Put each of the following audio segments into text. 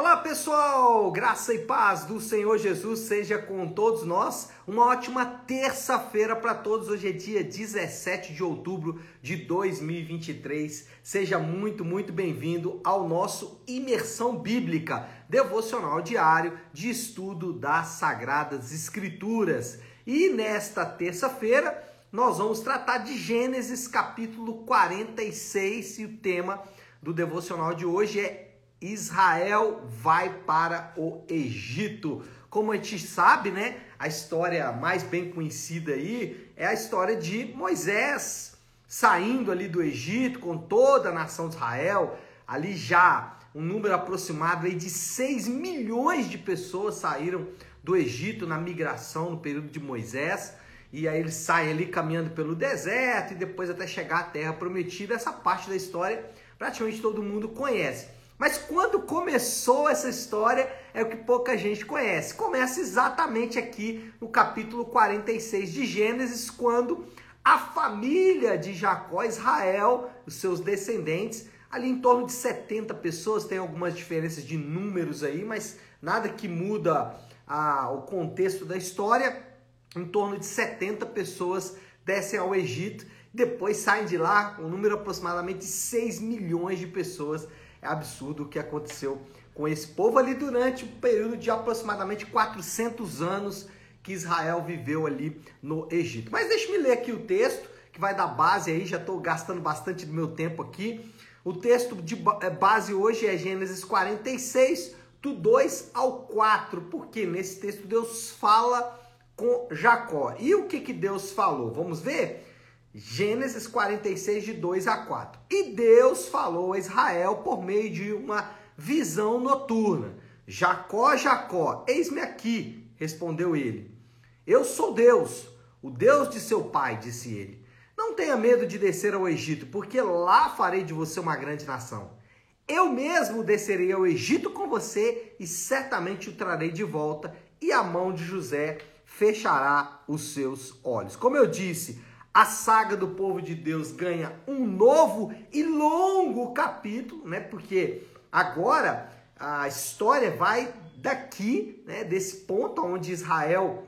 Olá pessoal, graça e paz do Senhor Jesus seja com todos nós. Uma ótima terça-feira para todos. Hoje é dia 17 de outubro de 2023. Seja muito, muito bem-vindo ao nosso Imersão Bíblica, devocional diário de estudo das Sagradas Escrituras. E nesta terça-feira nós vamos tratar de Gênesis capítulo 46 e o tema do devocional de hoje é Israel vai para o Egito. Como a gente sabe, né? A história mais bem conhecida aí é a história de Moisés saindo ali do Egito com toda a nação de Israel. Ali já um número aproximado aí de 6 milhões de pessoas saíram do Egito na migração no período de Moisés. E aí eles saem ali caminhando pelo deserto e depois até chegar à terra prometida. Essa parte da história praticamente todo mundo conhece. Mas quando começou essa história é o que pouca gente conhece. Começa exatamente aqui no capítulo 46 de Gênesis, quando a família de Jacó, Israel, os seus descendentes, ali em torno de 70 pessoas, tem algumas diferenças de números aí, mas nada que muda a, o contexto da história. Em torno de 70 pessoas descem ao Egito, depois saem de lá, um número aproximadamente de 6 milhões de pessoas é absurdo o que aconteceu com esse povo ali durante um período de aproximadamente 400 anos que Israel viveu ali no Egito. Mas deixe-me ler aqui o texto que vai dar base aí, já estou gastando bastante do meu tempo aqui. O texto de é, base hoje é Gênesis 46, do 2 ao 4, porque nesse texto Deus fala com Jacó. E o que, que Deus falou? Vamos ver? Gênesis 46, de 2 a 4. E Deus falou a Israel por meio de uma visão noturna: Jacó, Jacó, eis-me aqui, respondeu ele. Eu sou Deus, o Deus de seu pai, disse ele. Não tenha medo de descer ao Egito, porque lá farei de você uma grande nação. Eu mesmo descerei ao Egito com você e certamente o trarei de volta, e a mão de José fechará os seus olhos. Como eu disse, a saga do povo de Deus ganha um novo e longo capítulo, né? Porque agora a história vai daqui, né, desse ponto onde Israel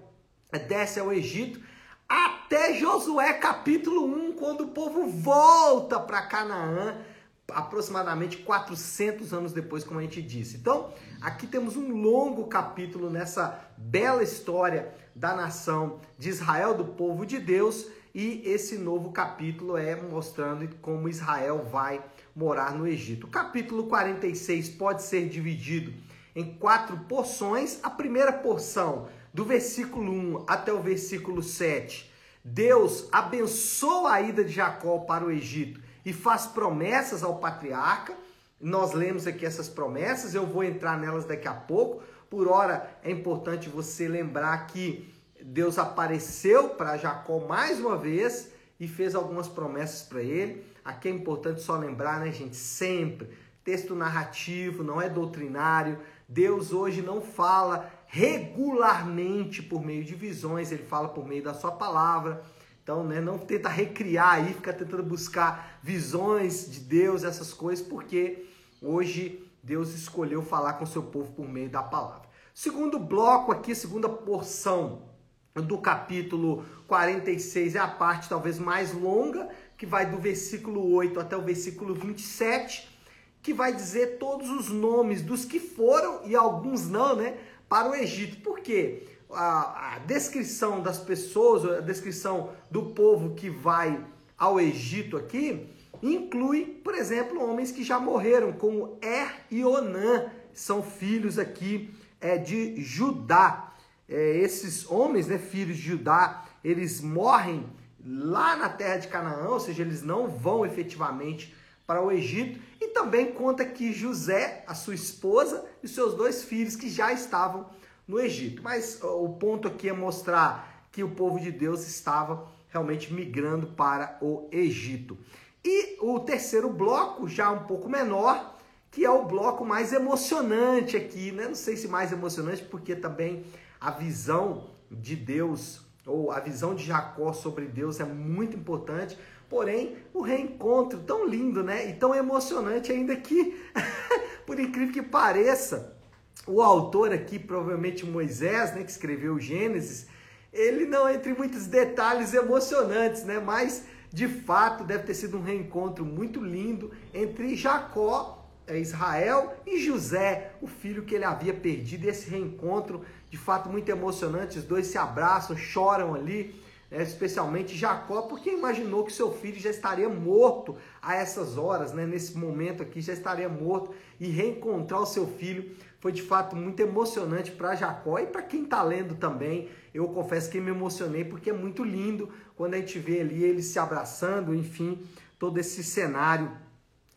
desce ao Egito, até Josué capítulo 1, quando o povo volta para Canaã, aproximadamente 400 anos depois, como a gente disse. Então, aqui temos um longo capítulo nessa bela história da nação de Israel, do povo de Deus, e esse novo capítulo é mostrando como Israel vai morar no Egito. O capítulo 46 pode ser dividido em quatro porções. A primeira porção, do versículo 1 até o versículo 7, Deus abençoa a ida de Jacó para o Egito e faz promessas ao patriarca. Nós lemos aqui essas promessas, eu vou entrar nelas daqui a pouco. Por hora, é importante você lembrar que Deus apareceu para Jacó mais uma vez e fez algumas promessas para ele. Aqui é importante só lembrar, né, gente? Sempre texto narrativo, não é doutrinário. Deus hoje não fala regularmente por meio de visões, ele fala por meio da sua palavra. Então, né, não tenta recriar aí, fica tentando buscar visões de Deus, essas coisas, porque hoje Deus escolheu falar com seu povo por meio da palavra. Segundo bloco aqui, segunda porção do capítulo 46 é a parte talvez mais longa, que vai do versículo 8 até o versículo 27, que vai dizer todos os nomes dos que foram e alguns não, né, para o Egito. Por quê? A, a descrição das pessoas, a descrição do povo que vai ao Egito aqui, inclui, por exemplo, homens que já morreram, como Er e Onã, são filhos aqui é, de Judá é, esses homens, né, filhos de Judá, eles morrem lá na terra de Canaã, ou seja, eles não vão efetivamente para o Egito. E também conta que José, a sua esposa e seus dois filhos que já estavam no Egito. Mas o ponto aqui é mostrar que o povo de Deus estava realmente migrando para o Egito. E o terceiro bloco, já um pouco menor, que é o bloco mais emocionante aqui, né? Não sei se mais emocionante, porque também a visão de Deus ou a visão de Jacó sobre Deus é muito importante. Porém, o reencontro tão lindo, né? E tão emocionante ainda que, por incrível que pareça, o autor aqui, provavelmente Moisés, né, que escreveu Gênesis, ele não entra em muitos detalhes emocionantes, né? Mas de fato deve ter sido um reencontro muito lindo entre Jacó, é, Israel e José, o filho que ele havia perdido. Esse reencontro, de fato, muito emocionante. Os dois se abraçam, choram ali, né? especialmente Jacó, porque imaginou que seu filho já estaria morto a essas horas, né? nesse momento aqui, já estaria morto. E reencontrar o seu filho foi de fato muito emocionante para Jacó e para quem está lendo também. Eu confesso que me emocionei porque é muito lindo quando a gente vê ali eles se abraçando, enfim, todo esse cenário.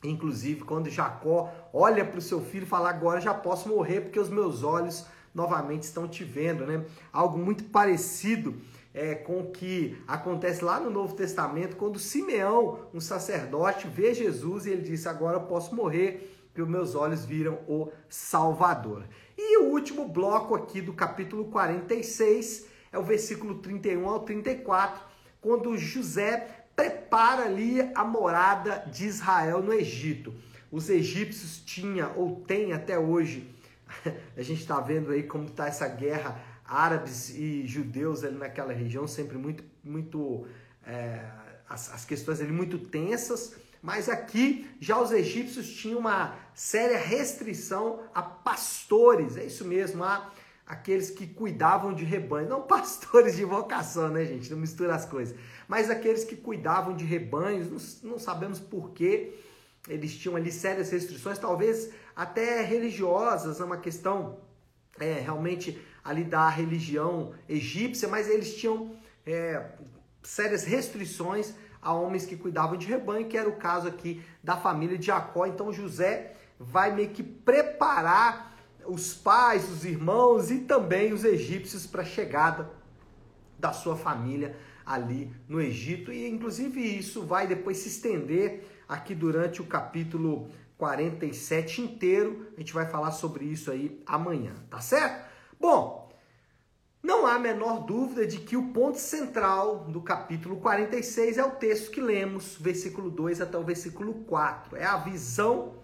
Inclusive, quando Jacó olha para o seu filho e fala: Agora já posso morrer porque os meus olhos novamente estão te vendo, né? Algo muito parecido é, com o que acontece lá no Novo Testamento, quando Simeão, um sacerdote, vê Jesus e ele disse: Agora eu posso morrer porque os meus olhos viram o Salvador. E o último bloco aqui do capítulo 46 é o versículo 31 ao 34, quando José prepara ali a morada de Israel no Egito. Os egípcios tinham ou têm até hoje, a gente está vendo aí como está essa guerra árabes e judeus ali naquela região, sempre muito, muito é, as, as questões ali muito tensas. Mas aqui já os egípcios tinham uma séria restrição a pastores, é isso mesmo, a aqueles que cuidavam de rebanho, não pastores de vocação, né, gente? Não mistura as coisas, mas aqueles que cuidavam de rebanhos, não, não sabemos porquê, eles tinham ali sérias restrições, talvez até religiosas, é uma questão é, realmente ali da religião egípcia, mas eles tinham é, sérias restrições a homens que cuidavam de rebanho, que era o caso aqui da família de Jacó. Então José vai meio que preparar os pais, os irmãos e também os egípcios para a chegada da sua família ali no Egito. E inclusive isso vai depois se estender aqui durante o capítulo 47 inteiro. A gente vai falar sobre isso aí amanhã, tá certo? Bom, não há a menor dúvida de que o ponto central do capítulo 46 é o texto que lemos, versículo 2 até o versículo 4. É a visão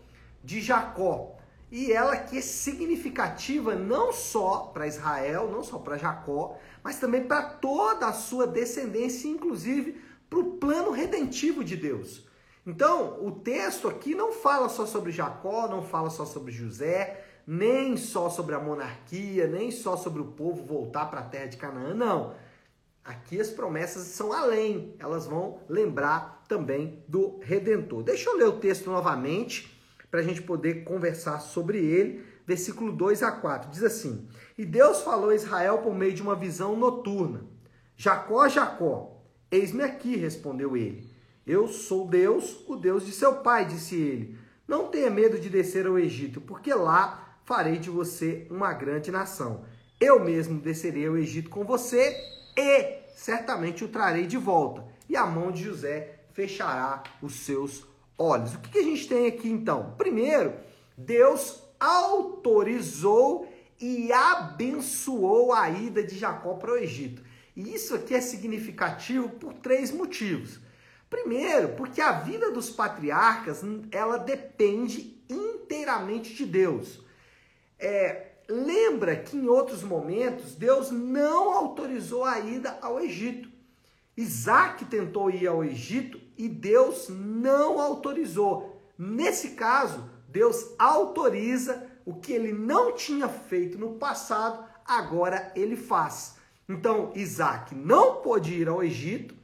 de Jacó. E ela que é significativa não só para Israel, não só para Jacó, mas também para toda a sua descendência, inclusive para o plano redentivo de Deus. Então, o texto aqui não fala só sobre Jacó, não fala só sobre José, nem só sobre a monarquia, nem só sobre o povo voltar para a terra de Canaã, não. Aqui as promessas são além, elas vão lembrar também do Redentor. Deixa eu ler o texto novamente para a gente poder conversar sobre ele. Versículo 2 a 4 diz assim: E Deus falou a Israel por meio de uma visão noturna: Jacó, Jacó, eis-me aqui, respondeu ele. Eu sou Deus, o Deus de seu pai, disse ele. Não tenha medo de descer ao Egito, porque lá farei de você uma grande nação. Eu mesmo descerei ao Egito com você e certamente o trarei de volta. E a mão de José fechará os seus olhos. O que, a gente tem aqui então? Primeiro, Deus autorizou e abençoou a ida de Jacó para o Egito. E isso aqui é significativo por três motivos. Primeiro, porque a vida dos patriarcas ela depende inteiramente de Deus é, lembra que em outros momentos Deus não autorizou a ida ao Egito. Isaac tentou ir ao Egito e Deus não autorizou. Nesse caso, Deus autoriza o que ele não tinha feito no passado, agora ele faz. Então, Isaac não pôde ir ao Egito,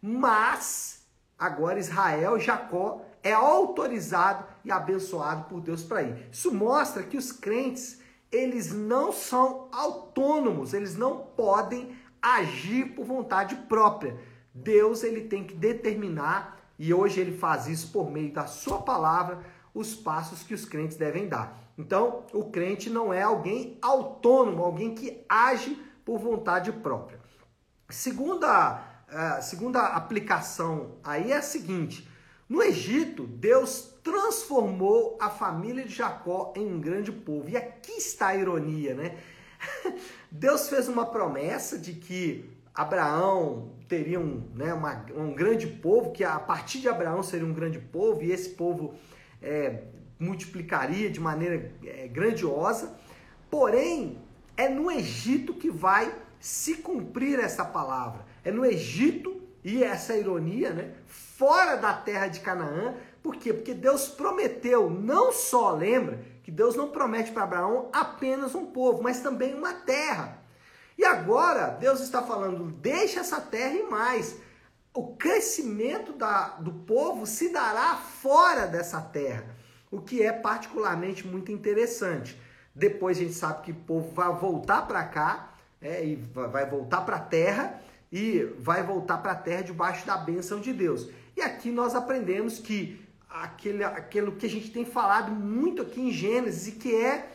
mas agora Israel, Jacó, é autorizado e abençoado por Deus para ir. Isso mostra que os crentes, eles não são autônomos, eles não podem agir por vontade própria. Deus ele tem que determinar e hoje ele faz isso por meio da sua palavra, os passos que os crentes devem dar. Então, o crente não é alguém autônomo, alguém que age por vontade própria. Segunda, uh, segunda aplicação aí é a seguinte: no Egito, Deus transformou a família de Jacó em um grande povo. E aqui está a ironia, né? Deus fez uma promessa de que Abraão teria um, né, uma, um grande povo, que a partir de Abraão seria um grande povo, e esse povo é, multiplicaria de maneira é, grandiosa. Porém, é no Egito que vai se cumprir essa palavra. É no Egito, e essa ironia, né? Fora da terra de Canaã. Por quê? Porque Deus prometeu, não só, lembra, que Deus não promete para Abraão apenas um povo, mas também uma terra. E agora, Deus está falando, deixa essa terra e mais. O crescimento da, do povo se dará fora dessa terra, o que é particularmente muito interessante. Depois a gente sabe que o povo vai voltar para cá, é, e vai voltar para a terra, e vai voltar para a terra debaixo da bênção de Deus. E aqui nós aprendemos que aquele, aquilo que a gente tem falado muito aqui em Gênesis, e que é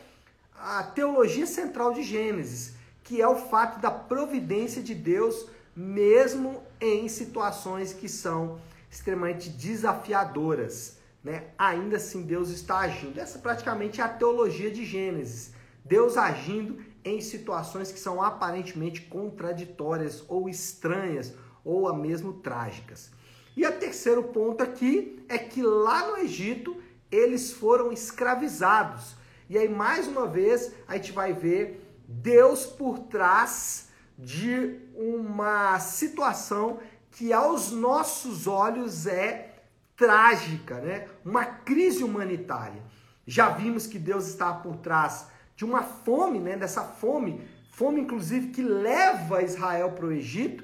a teologia central de Gênesis, que é o fato da providência de Deus, mesmo em situações que são extremamente desafiadoras. Né? Ainda assim, Deus está agindo. Essa praticamente é a teologia de Gênesis. Deus agindo em situações que são aparentemente contraditórias ou estranhas ou a mesmo trágicas. E o terceiro ponto aqui é que lá no Egito eles foram escravizados. E aí mais uma vez a gente vai ver Deus por trás de uma situação que aos nossos olhos é trágica, né? Uma crise humanitária. Já vimos que Deus está por trás de uma fome, né? Dessa fome, fome inclusive que leva Israel para o Egito,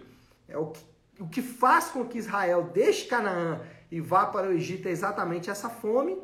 é o que, o que faz com que Israel deixe Canaã e vá para o Egito é exatamente essa fome.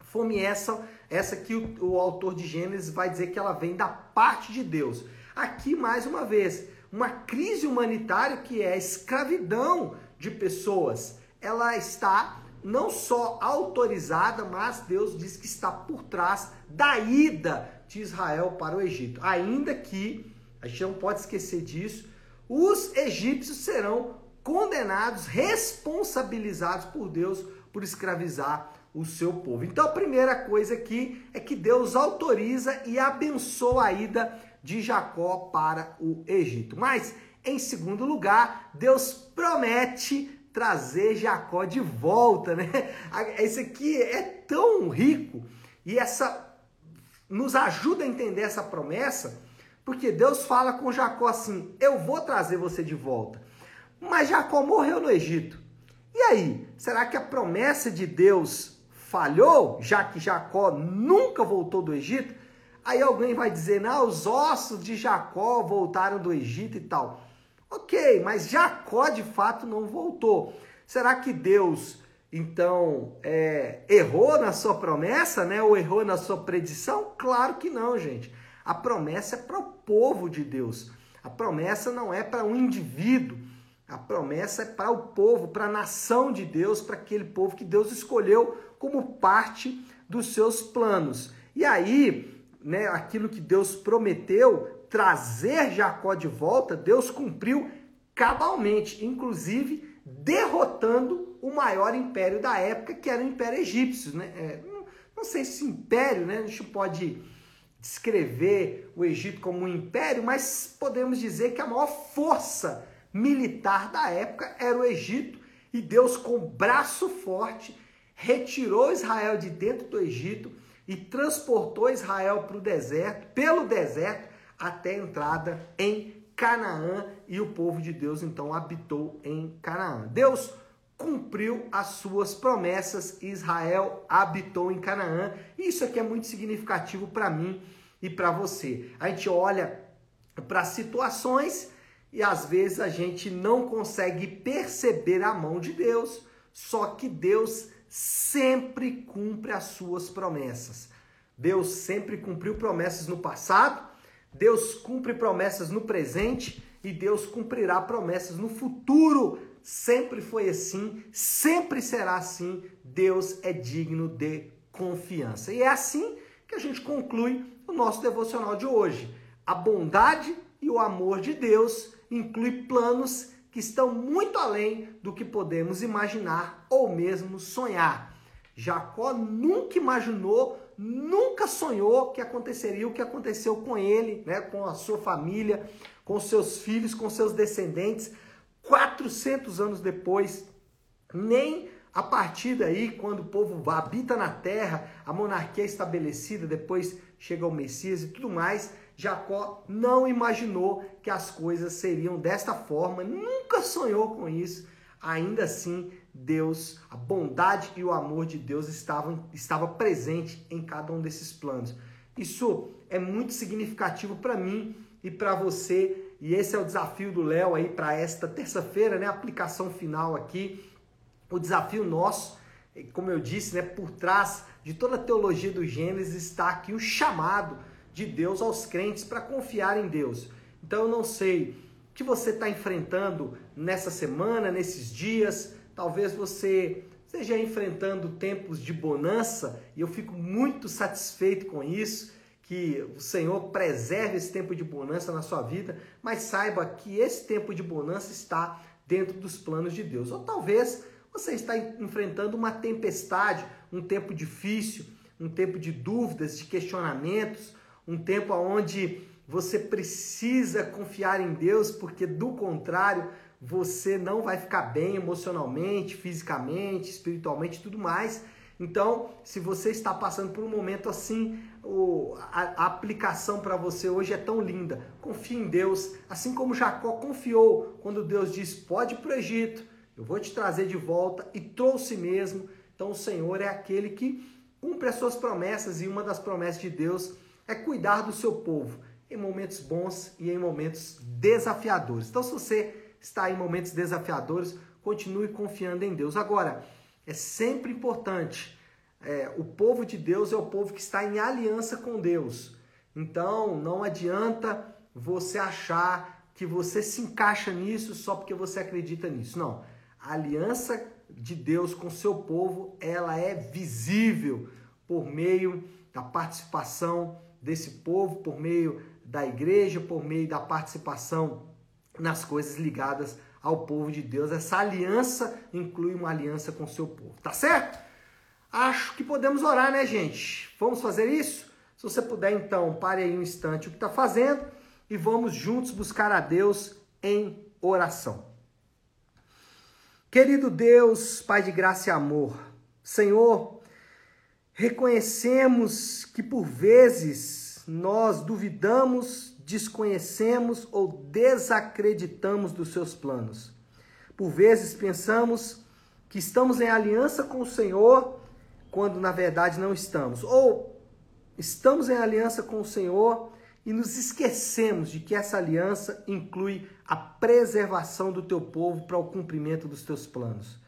Fome essa essa que o, o autor de Gênesis vai dizer que ela vem da parte de Deus. Aqui, mais uma vez, uma crise humanitária que é a escravidão de pessoas. Ela está não só autorizada, mas Deus diz que está por trás da ida de Israel para o Egito. Ainda que, a gente não pode esquecer disso, os egípcios serão condenados, responsabilizados por Deus por escravizar o seu povo. Então a primeira coisa aqui é que Deus autoriza e abençoa a ida de Jacó para o Egito. Mas, em segundo lugar, Deus promete trazer Jacó de volta, né? Esse aqui é tão rico e essa nos ajuda a entender essa promessa, porque Deus fala com Jacó assim: "Eu vou trazer você de volta". Mas Jacó morreu no Egito. E aí, será que a promessa de Deus falhou, já que Jacó nunca voltou do Egito, aí alguém vai dizer, não, os ossos de Jacó voltaram do Egito e tal. Ok, mas Jacó de fato não voltou. Será que Deus então é, errou na sua promessa, né? Ou errou na sua predição? Claro que não, gente. A promessa é para o povo de Deus. A promessa não é para um indivíduo. A promessa é para o povo, para a nação de Deus, para aquele povo que Deus escolheu como parte dos seus planos. E aí, né, aquilo que Deus prometeu, trazer Jacó de volta, Deus cumpriu cabalmente, inclusive derrotando o maior império da época, que era o Império Egípcio. Né? É, não, não sei se império, né, a gente pode descrever o Egito como um império, mas podemos dizer que a maior força militar da época era o Egito, e Deus, com braço forte, retirou Israel de dentro do Egito e transportou Israel para o deserto, pelo deserto, até a entrada em Canaã, e o povo de Deus então habitou em Canaã. Deus cumpriu as suas promessas, Israel habitou em Canaã. Isso aqui é muito significativo para mim e para você. A gente olha para situações e às vezes a gente não consegue perceber a mão de Deus, só que Deus sempre cumpre as suas promessas. Deus sempre cumpriu promessas no passado, Deus cumpre promessas no presente e Deus cumprirá promessas no futuro. Sempre foi assim, sempre será assim. Deus é digno de confiança. E é assim que a gente conclui o nosso devocional de hoje. A bondade e o amor de Deus inclui planos que estão muito além do que podemos imaginar ou mesmo sonhar. Jacó nunca imaginou, nunca sonhou que aconteceria o que aconteceu com ele, né, com a sua família, com seus filhos, com seus descendentes, 400 anos depois. Nem a partir daí, quando o povo habita na terra, a monarquia é estabelecida, depois chega o Messias e tudo mais. Jacó não imaginou que as coisas seriam desta forma, nunca sonhou com isso. Ainda assim, Deus, a bondade e o amor de Deus estavam estava presente em cada um desses planos. Isso é muito significativo para mim e para você, e esse é o desafio do Léo aí para esta terça-feira, né? Aplicação final aqui. O desafio nosso, como eu disse, né, por trás de toda a teologia do Gênesis está aqui o chamado de Deus aos crentes para confiar em Deus. Então eu não sei o que você está enfrentando nessa semana, nesses dias. Talvez você esteja enfrentando tempos de bonança e eu fico muito satisfeito com isso. Que o Senhor preserve esse tempo de bonança na sua vida, mas saiba que esse tempo de bonança está dentro dos planos de Deus. Ou talvez você está enfrentando uma tempestade, um tempo difícil, um tempo de dúvidas, de questionamentos, um tempo onde você precisa confiar em Deus, porque do contrário, você não vai ficar bem emocionalmente, fisicamente, espiritualmente, tudo mais. Então, se você está passando por um momento assim, a, a aplicação para você hoje é tão linda. Confie em Deus, assim como Jacó confiou quando Deus disse: "Pode ir para o Egito, eu vou te trazer de volta", e trouxe mesmo. Então, o Senhor é aquele que cumpre as suas promessas e uma das promessas de Deus é cuidar do seu povo em momentos bons e em momentos desafiadores. Então, se você está em momentos desafiadores, continue confiando em Deus. Agora, é sempre importante, é, o povo de Deus é o povo que está em aliança com Deus. Então, não adianta você achar que você se encaixa nisso só porque você acredita nisso. Não. A aliança de Deus com seu povo, ela é visível por meio da participação desse povo por meio da igreja, por meio da participação nas coisas ligadas ao povo de Deus. Essa aliança inclui uma aliança com seu povo, tá certo? Acho que podemos orar, né, gente? Vamos fazer isso? Se você puder, então, pare aí um instante o que está fazendo e vamos juntos buscar a Deus em oração. Querido Deus, Pai de graça e amor, Senhor, reconhecemos que por vezes nós duvidamos, desconhecemos ou desacreditamos dos seus planos. Por vezes pensamos que estamos em aliança com o Senhor quando na verdade não estamos. Ou estamos em aliança com o Senhor e nos esquecemos de que essa aliança inclui a preservação do teu povo para o cumprimento dos teus planos.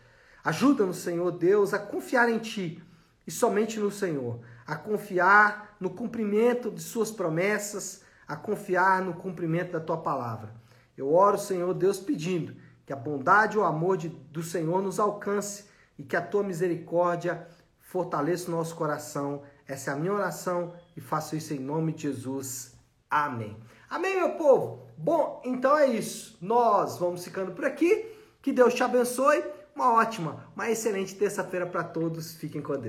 Ajuda-nos, Senhor Deus, a confiar em Ti e somente no Senhor, a confiar no cumprimento de Suas promessas, a confiar no cumprimento da Tua palavra. Eu oro, Senhor Deus, pedindo que a bondade e o amor de, do Senhor nos alcance e que a Tua misericórdia fortaleça o nosso coração. Essa é a minha oração e faço isso em nome de Jesus. Amém. Amém, meu povo? Bom, então é isso. Nós vamos ficando por aqui. Que Deus te abençoe. Uma ótima, uma excelente terça-feira para todos. Fiquem com Deus.